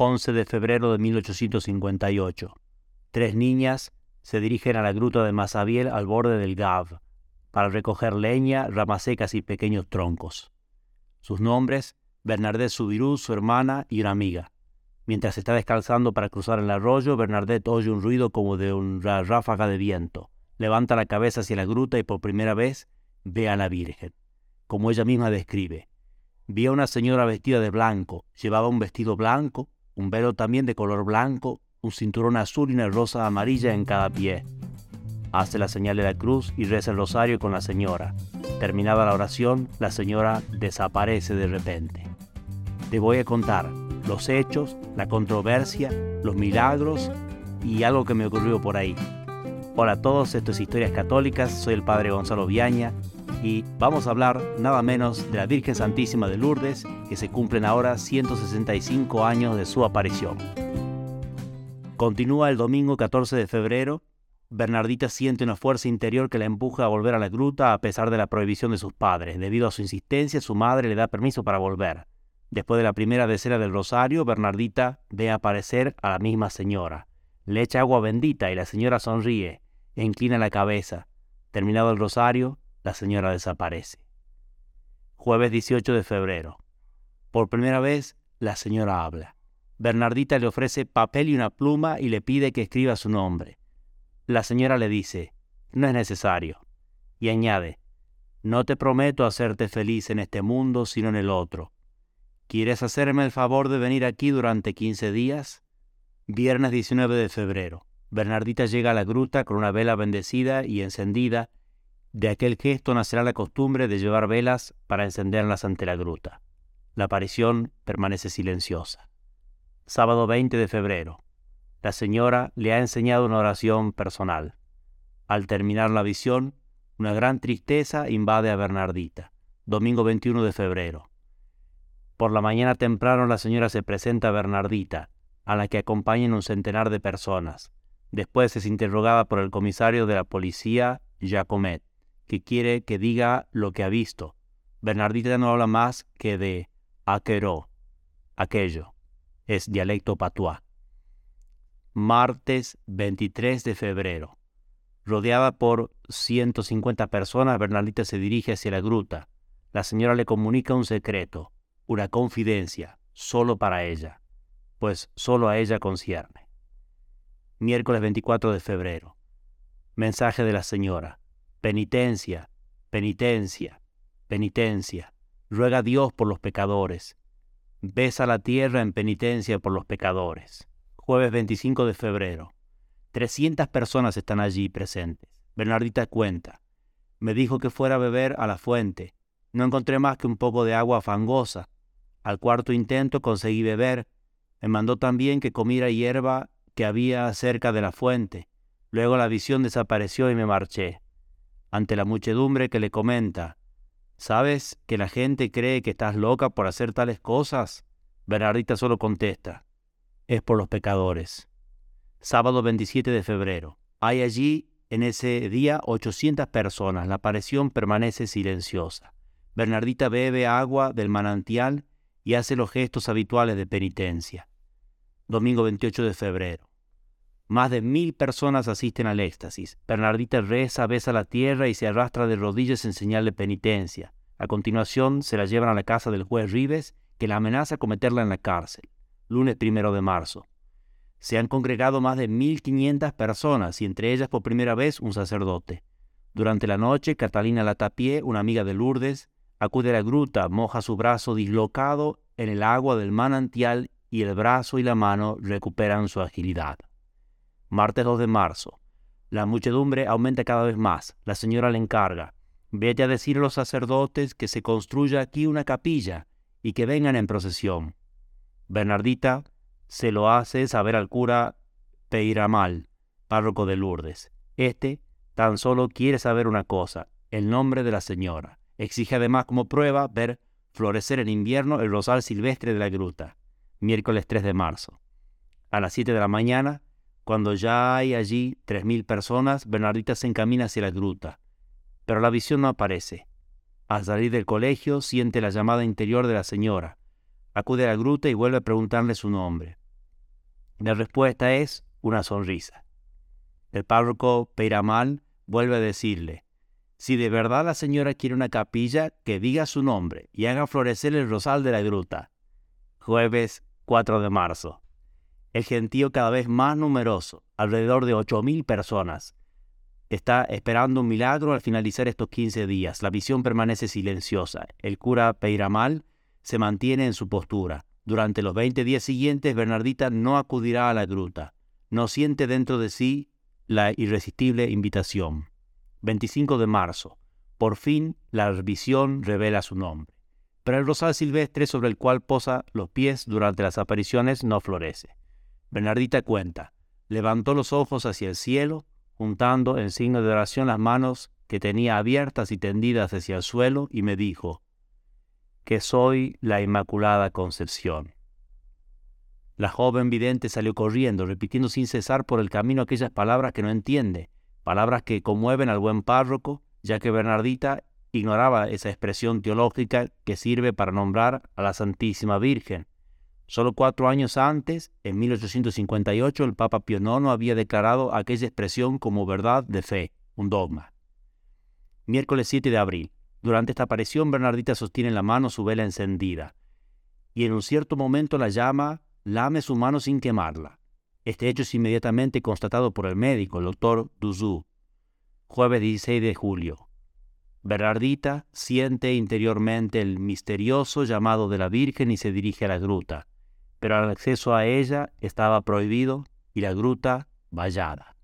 11 de febrero de 1858. Tres niñas se dirigen a la gruta de Masabiel al borde del Gav para recoger leña, ramas secas y pequeños troncos. Sus nombres, Bernadette Subirú, su hermana y una amiga. Mientras está descalzando para cruzar el arroyo, Bernadette oye un ruido como de una ráfaga de viento. Levanta la cabeza hacia la gruta y por primera vez ve a la Virgen, como ella misma describe. Vi a una señora vestida de blanco, llevaba un vestido blanco, un velo también de color blanco, un cinturón azul y una rosa amarilla en cada pie. Hace la señal de la cruz y reza el rosario con la señora. Terminada la oración, la señora desaparece de repente. Te voy a contar los hechos, la controversia, los milagros y algo que me ocurrió por ahí. Hola a todos, esto es Historias Católicas, soy el Padre Gonzalo Viaña y vamos a hablar nada menos de la Virgen Santísima de Lourdes, que se cumplen ahora 165 años de su aparición. Continúa el domingo 14 de febrero. Bernardita siente una fuerza interior que la empuja a volver a la gruta a pesar de la prohibición de sus padres. Debido a su insistencia, su madre le da permiso para volver. Después de la primera decena del rosario, Bernardita ve aparecer a la misma señora. Le echa agua bendita y la señora sonríe e inclina la cabeza. Terminado el rosario, la señora desaparece. Jueves 18 de febrero. Por primera vez, la señora habla. Bernardita le ofrece papel y una pluma y le pide que escriba su nombre. La señora le dice, no es necesario. Y añade, no te prometo hacerte feliz en este mundo, sino en el otro. ¿Quieres hacerme el favor de venir aquí durante 15 días? Viernes 19 de febrero. Bernardita llega a la gruta con una vela bendecida y encendida de aquel gesto nacerá la costumbre de llevar velas para encenderlas ante la gruta. La aparición permanece silenciosa. Sábado 20 de febrero. La señora le ha enseñado una oración personal. Al terminar la visión, una gran tristeza invade a Bernardita. Domingo 21 de febrero. Por la mañana temprano la señora se presenta a Bernardita, a la que acompañan un centenar de personas. Después es interrogada por el comisario de la policía, Jacomet que quiere que diga lo que ha visto. Bernardita no habla más que de aquero, aquello. Es dialecto patuá. Martes 23 de febrero. Rodeada por 150 personas, Bernardita se dirige hacia la gruta. La señora le comunica un secreto, una confidencia, solo para ella, pues solo a ella concierne. Miércoles 24 de febrero. Mensaje de la señora. Penitencia, penitencia, penitencia. Ruega a Dios por los pecadores. Besa la tierra en penitencia por los pecadores. Jueves 25 de febrero. 300 personas están allí presentes. Bernardita cuenta. Me dijo que fuera a beber a la fuente. No encontré más que un poco de agua fangosa. Al cuarto intento conseguí beber. Me mandó también que comiera hierba que había cerca de la fuente. Luego la visión desapareció y me marché ante la muchedumbre que le comenta, ¿sabes que la gente cree que estás loca por hacer tales cosas? Bernardita solo contesta, es por los pecadores. Sábado 27 de febrero. Hay allí en ese día 800 personas. La aparición permanece silenciosa. Bernardita bebe agua del manantial y hace los gestos habituales de penitencia. Domingo 28 de febrero. Más de mil personas asisten al éxtasis. Bernardita reza, besa la tierra y se arrastra de rodillas en señal de penitencia. A continuación se la llevan a la casa del juez Rives, que la amenaza con meterla en la cárcel. Lunes primero de marzo. Se han congregado más de mil quinientas personas y entre ellas por primera vez un sacerdote. Durante la noche, Catalina Latapié, una amiga de Lourdes, acude a la gruta, moja su brazo dislocado en el agua del manantial y el brazo y la mano recuperan su agilidad. Martes 2 de marzo. La muchedumbre aumenta cada vez más. La señora le encarga. Vete a decir a los sacerdotes que se construya aquí una capilla y que vengan en procesión. Bernardita se lo hace saber al cura Peiramal, párroco de Lourdes. Este tan solo quiere saber una cosa, el nombre de la señora. Exige además como prueba ver florecer en invierno el rosal silvestre de la gruta. Miércoles 3 de marzo. A las 7 de la mañana, cuando ya hay allí tres mil personas, Bernardita se encamina hacia la gruta, pero la visión no aparece. Al salir del colegio, siente la llamada interior de la señora. Acude a la gruta y vuelve a preguntarle su nombre. La respuesta es una sonrisa. El párroco Peiramal vuelve a decirle, si de verdad la señora quiere una capilla, que diga su nombre y haga florecer el rosal de la gruta. Jueves 4 de marzo. El gentío cada vez más numeroso, alrededor de 8.000 personas. Está esperando un milagro al finalizar estos 15 días. La visión permanece silenciosa. El cura Peiramal se mantiene en su postura. Durante los 20 días siguientes, Bernardita no acudirá a la gruta. No siente dentro de sí la irresistible invitación. 25 de marzo. Por fin la visión revela su nombre. Pero el rosal silvestre sobre el cual posa los pies durante las apariciones no florece. Bernardita cuenta, levantó los ojos hacia el cielo, juntando en signo de oración las manos que tenía abiertas y tendidas hacia el suelo, y me dijo, que soy la Inmaculada Concepción. La joven vidente salió corriendo, repitiendo sin cesar por el camino aquellas palabras que no entiende, palabras que conmueven al buen párroco, ya que Bernardita ignoraba esa expresión teológica que sirve para nombrar a la Santísima Virgen. Solo cuatro años antes, en 1858, el Papa Pío IX había declarado aquella expresión como verdad de fe, un dogma. Miércoles 7 de abril. Durante esta aparición, Bernardita sostiene en la mano su vela encendida, y en un cierto momento la llama lame su mano sin quemarla. Este hecho es inmediatamente constatado por el médico, el doctor Duzú. Jueves 16 de julio. Bernardita siente interiormente el misterioso llamado de la Virgen y se dirige a la gruta, pero el acceso a ella estaba prohibido y la gruta vallada.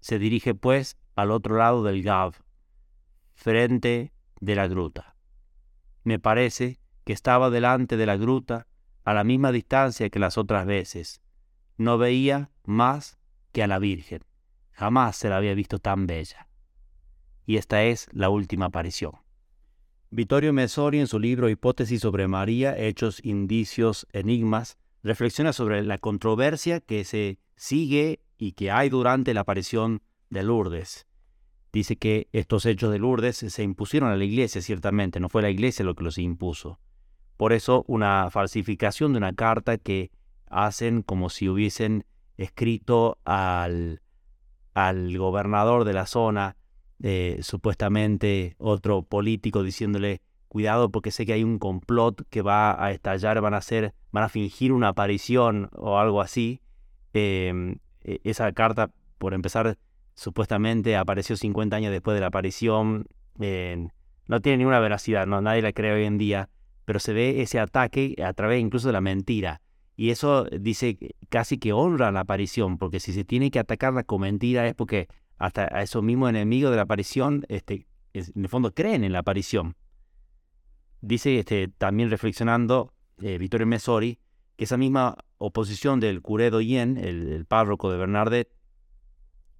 Se dirige pues al otro lado del Gav, frente de la gruta. Me parece que estaba delante de la gruta a la misma distancia que las otras veces, no veía más que a la Virgen. Jamás se la había visto tan bella. Y esta es la última aparición. Vittorio Messori en su libro Hipótesis sobre María, Hechos, Indicios, Enigmas, reflexiona sobre la controversia que se sigue y que hay durante la aparición de Lourdes. Dice que estos hechos de Lourdes se impusieron a la iglesia, ciertamente, no fue la iglesia lo que los impuso. Por eso una falsificación de una carta que hacen como si hubiesen escrito al, al gobernador de la zona, eh, supuestamente otro político diciéndole cuidado porque sé que hay un complot que va a estallar, van a hacer, van a fingir una aparición o algo así. Em, e, esa carta, por empezar, supuestamente apareció 50 años después de la aparición. no tiene ninguna veracidad, no, nadie la cree hoy en día, pero se ve ese ataque a través incluso de la mentira. Y eso dice casi que honra la aparición, porque si se tiene que atacarla con mentira es porque hasta a esos mismos enemigos de la aparición, este, en el fondo creen en la aparición. Dice este, también reflexionando eh, Vittorio Messori que esa misma oposición del curé Doyen, el, párroco de Bernardet,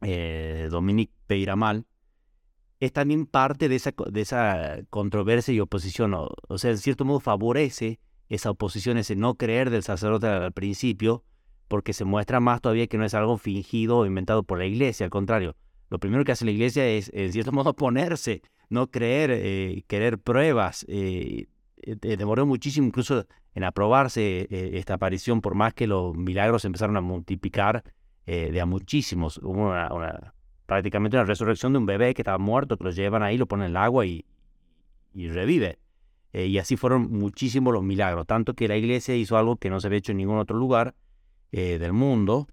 eh, Dominique Peiramal, es también parte de esa, de esa controversia y oposición, o sea, en cierto modo favorece esa oposición, ese no creer del sacerdote al principio, porque se muestra más todavía que no es algo fingido o inventado por la iglesia, al contrario, lo primero que hace la iglesia es, en cierto modo, oponerse, no creer, eh, querer pruebas. Eh, eh, demoró muchísimo incluso en aprobarse esta aparición, por más que los milagros empezaron a multiplicar de a muchísimos. Hubo una, prácticamente una resurrección de un bebé que estaba muerto, que lo llevan ahí, lo ponen en el agua y, revive. Eh, y así fueron muchísimos los milagros, tanto que la iglesia hizo algo que no se había hecho en ningún otro lugar eh, del mundo,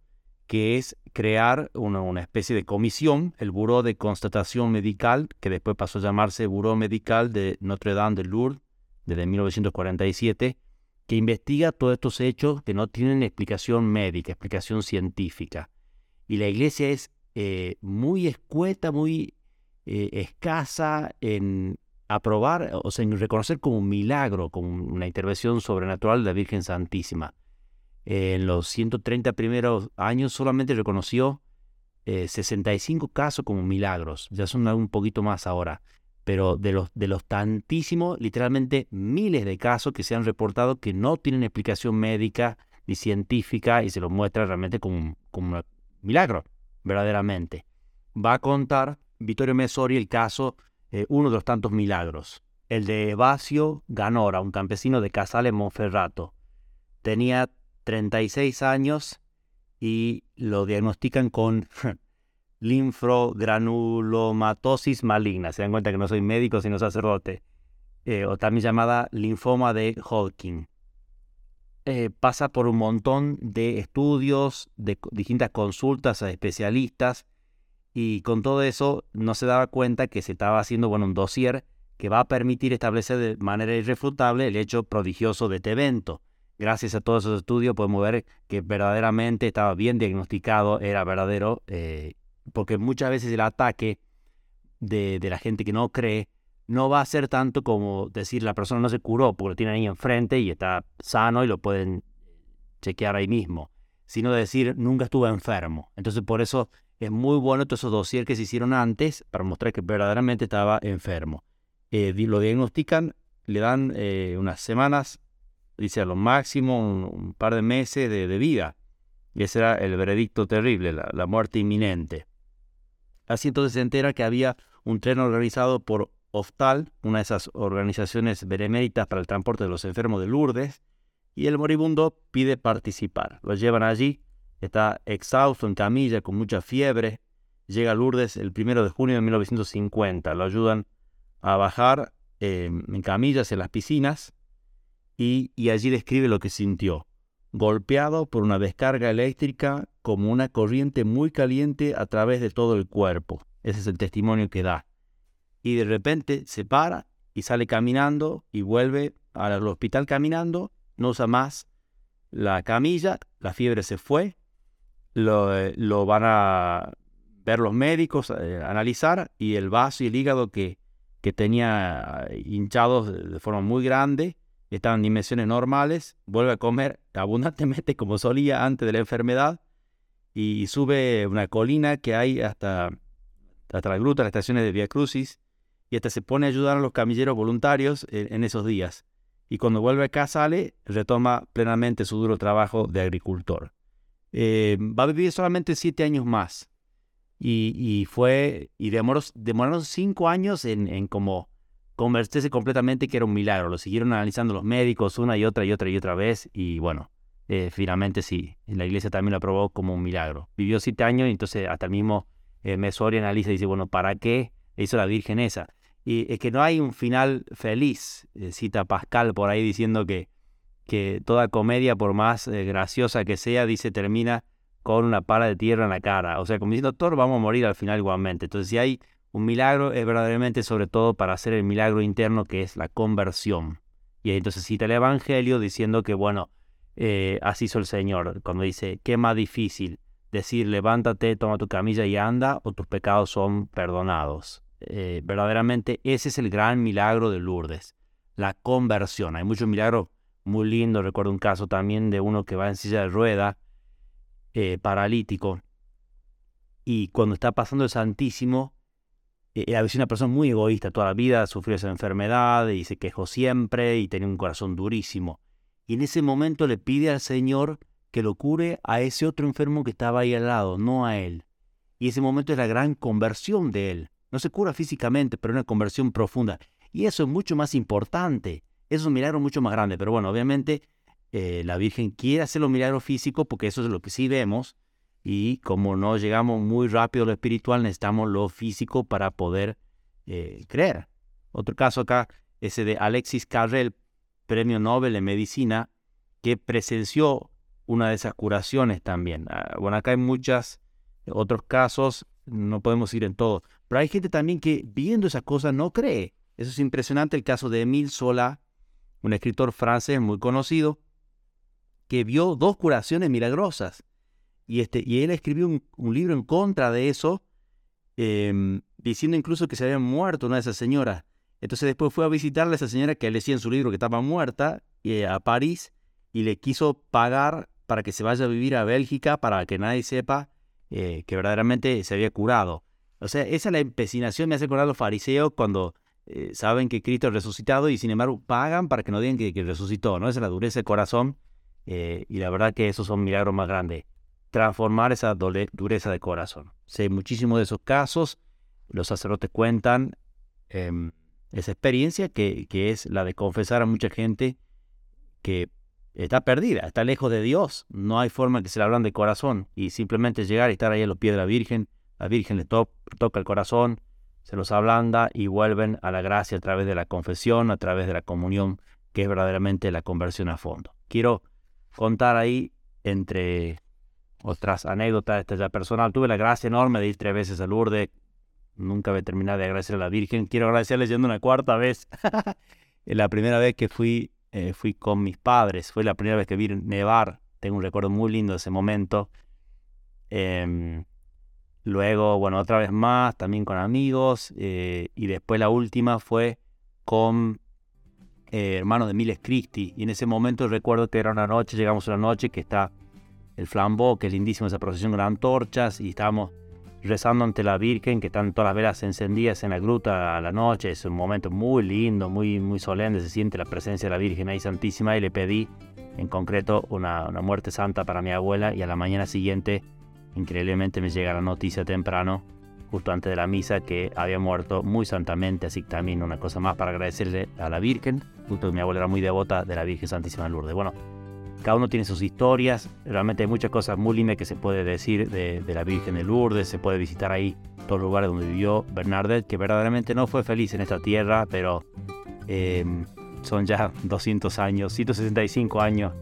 que es crear una, especie de comisión, el Buró de Constatación Medical, que después pasó a llamarse Buró Medical de Notre Dame de Lourdes, desde 1947, que investiga todos estos hechos que no tienen explicación médica, explicación científica. Y la iglesia es eh, muy escueta, muy escasa en, aprobar, o sea, reconocer como un milagro, como una intervención sobrenatural de la Virgen Santísima. En los 130 primeros años solamente reconoció 65 eh, casos como milagros, ya son un poquito más ahora, pero de los, de los tantísimos, literalmente miles de casos que se han reportado que no tienen explicación médica ni científica y se los muestra realmente como, como un milagro, verdaderamente. Va a contar Vittorio Messori el caso eh, uno de los tantos milagros, el de Evasio Ganora, un campesino de Casale Monferrato. Tenía 36 años y lo diagnostican con linfogranulomatosis maligna. Se dan cuenta que no soy médico, sino sacerdote. Eh, o también llamada linfoma de Hodgkin. Eh, pasa por un montón de estudios, de distintas consultas a especialistas, y con todo eso no se daba cuenta que se estaba haciendo bueno, un dossier que va a permitir establecer de manera irrefutable el hecho prodigioso de este evento. Gracias a todos esos estudios podemos ver que verdaderamente estaba bien diagnosticado, era verdadero, eh, porque muchas veces el ataque de, la gente que no cree no va a ser tanto como decir la persona no se curó porque lo tiene ahí enfrente y está sano y lo pueden chequear ahí mismo, sino decir nunca estuve enfermo. Entonces por eso es muy bueno todos esos dossiers que se hicieron antes para mostrar que verdaderamente estaba enfermo. Eh, lo diagnostican, le dan eh, unas semanas, dice a lo máximo un, par de meses de, vida. Y ese era el veredicto terrible, la, muerte inminente. Así entonces se entera que había un tren organizado por OFTAL, una de esas organizaciones beneméritas para el transporte de los enfermos de Lourdes, y el moribundo pide participar. Lo llevan allí, está exhausto en camilla, con mucha fiebre. Llega a Lourdes el primero de junio de 1950. Lo ayudan a bajar em, en camillas en las piscinas y, allí describe lo que sintió. Golpeado por una descarga eléctrica como una corriente muy caliente a través de todo el cuerpo. Ese es el testimonio que da. Y de repente se para y sale caminando y vuelve al hospital caminando, no usa más la camilla, la fiebre se fue, lo, eh, van a ver los médicos, eh, analizar y el vaso y el hígado que, que tenía hinchados de forma muy grande, estaban en dimensiones normales, vuelve a comer abundantemente como solía antes de la enfermedad y sube una colina que hay hasta, hasta la gruta, las estaciones de Via Crucis, y hasta se pone a ayudar a los camilleros voluntarios en, esos días. Y cuando vuelve acá sale, retoma plenamente su duro trabajo de agricultor. Eh, va a vivir solamente siete años más. Y, fue, y demoró, demoraron cinco años en, en como convertirse completamente que era un milagro. Lo siguieron analizando los médicos una y otra y otra y otra vez y bueno, eh, finalmente sí, la iglesia también lo aprobó como un milagro. Vivió siete años y entonces hasta el mismo eh, analiza y dice, bueno, ¿para qué hizo la Virgen esa? Y es que no hay un final feliz, eh, cita Pascal por ahí diciendo que, que toda comedia, por más eh, graciosa que sea, dice, termina con una pala de tierra en la cara. O sea, como diciendo, todos vamos a morir al final igualmente. Entonces, si hay un milagro, es verdaderamente sobre todo para hacer el milagro interno que es la conversión. Y entonces cita el Evangelio diciendo que, bueno, eh, así hizo el Señor. Cuando dice, qué más difícil decir, levántate, toma tu camilla y anda, o tus pecados son perdonados. Eh, verdaderamente ese es el gran milagro de Lourdes, la conversión. Hay muchos milagros muy lindos. Recuerdo un caso también de uno que va en silla de rueda eh, paralítico, y cuando está pasando el Santísimo, eh, era una persona muy egoísta, toda la vida sufrió esa enfermedad y se quejó siempre y tenía un corazón durísimo. Y en ese momento le pide al Señor que lo cure a ese otro enfermo que estaba ahí al lado, no a él. Y ese momento es la gran conversión de él. No se cura físicamente, pero una conversión profunda. Y eso es mucho más importante. Es un milagro mucho más grande. Pero bueno, obviamente eh, la Virgen quiere hacer los milagros físicos porque eso es lo que sí vemos y como no llegamos muy rápido a lo espiritual necesitamos lo físico para poder eh, creer. Otro caso acá, ese de Alexis Carrel, premio Nobel en medicina, que presenció una de esas curaciones también. Ah, bueno, acá hay muchos otros casos, no podemos ir en todo, pero hay gente también que viendo esas cosas no cree. Eso es impresionante, el caso de Emile Zola, un escritor francés muy conocido, que vio dos curaciones milagrosas. Y, este, y él escribió un, libro en contra de eso, em, diciendo incluso que se había muerto una de esas señoras. Entonces después fue a visitarle a esa señora que le decía en su libro que estaba muerta eh, a París y le quiso pagar para que se vaya a vivir a Bélgica para que nadie sepa eh, que verdaderamente se había curado. O sea, esa es la empecinación, me hace acordar los fariseos cuando eh, saben que Cristo ha resucitado y sin embargo pagan para que no digan que, resucitó, ¿no? Esa es la dureza de corazón eh, y la verdad que esos son milagros más grandes. Transformar esa dureza de corazón. Sé muchísimos de esos casos, los sacerdotes cuentan em, esa experiencia que, es la de confesar a mucha gente que está perdida, está lejos de Dios, no hay forma que se la abran de corazón y simplemente llegar y estar ahí a los pies de la Virgen, la Virgen le toca el corazón, se los ablanda y vuelven a la gracia a través de la confesión, a través de la comunión, que es verdaderamente la conversión a fondo. Quiero contar ahí, entre otras anécdotas, esta ya personal, tuve la gracia enorme de ir tres veces a Lourdes, nunca voy a de agradecer a la Virgen, quiero agradecerle yendo una cuarta vez. la primera vez que fui eh, fui con mis padres, fue la primera vez que vi nevar, tengo un recuerdo muy lindo de ese momento. Em, luego, bueno, otra vez más, también con amigos, eh, y después la última fue con eh, hermano de Miles Christi, y en ese momento recuerdo que era una noche, llegamos a la noche que está el flambeau, que es lindísimo esa procesión con antorchas, y estábamos rezando ante la Virgen, que están todas las velas encendidas en la gruta a la noche. Es un momento muy lindo, muy, muy solemne. Se siente la presencia de la Virgen ahí Santísima y le pedí en concreto una, una muerte santa para mi abuela y a la mañana siguiente, increíblemente, me llega la noticia temprano, justo antes de la misa, que había muerto muy santamente. Así que también una cosa más para agradecerle a la Virgen. Justo mi abuela era muy devota de la Virgen Santísima de Lourdes. Bueno, cada uno tiene sus historias, realmente hay muchas cosas muy lindas que se puede decir de, la Virgen de Lourdes, se puede visitar ahí todos los lugares donde vivió Bernadette, que verdaderamente no fue feliz en esta tierra, pero em, son ya 200 años, 165 años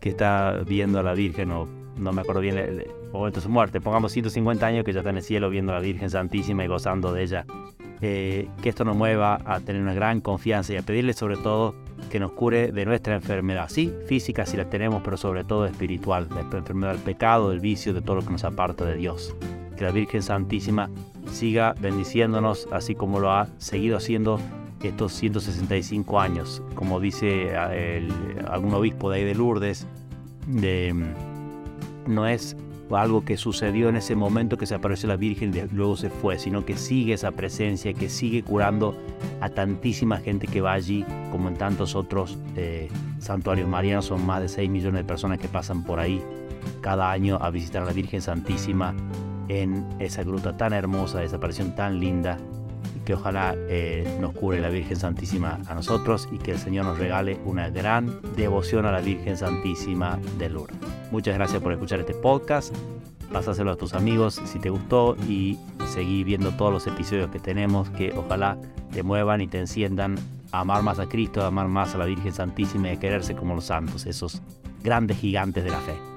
que está viendo a la Virgen, o no me acuerdo bien el, momento de su muerte, pongamos 150 años que ya está en el cielo viendo a la Virgen Santísima y gozando de ella. Eh, que esto nos mueva a tener una gran confianza y a pedirle sobre todo que nos cure de nuestra enfermedad, sí, física si la tenemos, pero sobre todo espiritual, la enfermedad del pecado, del vicio, de todo lo que nos aparta de Dios. Que la Virgen Santísima siga bendiciéndonos así como lo ha seguido haciendo estos 165 años, como dice eh, algún obispo de ahí de Lourdes, de, no es algo que sucedió en ese momento que se apareció la Virgen y luego se fue, sino que sigue esa presencia, que sigue curando a tantísima gente que va allí, como en tantos otros eh, santuarios marianos. Son más de 6 millones de personas que pasan por ahí cada año a visitar a la Virgen Santísima en esa gruta tan hermosa, esa aparición tan linda que ojalá eh, nos cure la Virgen Santísima a nosotros y que el Señor nos regale una gran devoción a la Virgen Santísima de Lourdes. Muchas gracias por escuchar este podcast. Pásaselo a tus amigos si te gustó y seguí viendo todos los episodios que tenemos que ojalá te muevan y te enciendan a amar más a Cristo, a amar más a la Virgen Santísima y a quererse como los santos, esos grandes gigantes de la fe.